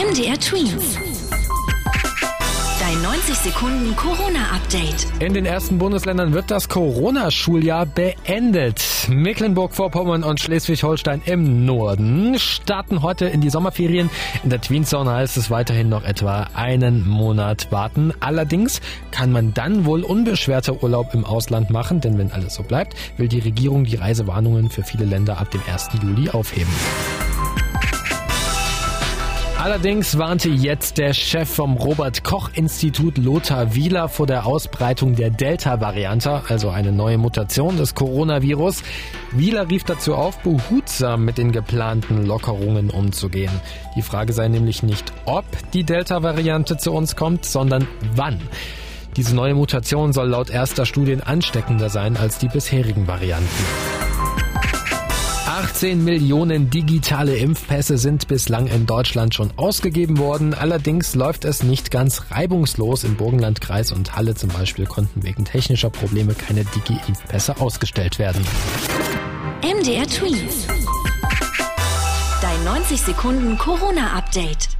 MDR Twins. Dein 90 Sekunden Corona-Update. In den ersten Bundesländern wird das Corona-Schuljahr beendet. Mecklenburg-Vorpommern und Schleswig-Holstein im Norden starten heute in die Sommerferien. In der Tween-Zone heißt es weiterhin noch etwa einen Monat warten. Allerdings kann man dann wohl unbeschwerter Urlaub im Ausland machen, denn wenn alles so bleibt, will die Regierung die Reisewarnungen für viele Länder ab dem 1. Juli aufheben. Allerdings warnte jetzt der Chef vom Robert Koch Institut Lothar Wieler vor der Ausbreitung der Delta-Variante, also eine neue Mutation des Coronavirus. Wieler rief dazu auf, behutsam mit den geplanten Lockerungen umzugehen. Die Frage sei nämlich nicht, ob die Delta-Variante zu uns kommt, sondern wann. Diese neue Mutation soll laut erster Studien ansteckender sein als die bisherigen Varianten. 18 Millionen digitale Impfpässe sind bislang in Deutschland schon ausgegeben worden. Allerdings läuft es nicht ganz reibungslos. Im Burgenlandkreis und Halle zum Beispiel konnten wegen technischer Probleme keine Digi-Impfpässe ausgestellt werden. MDR Twins. Dein 90 Sekunden Corona-Update.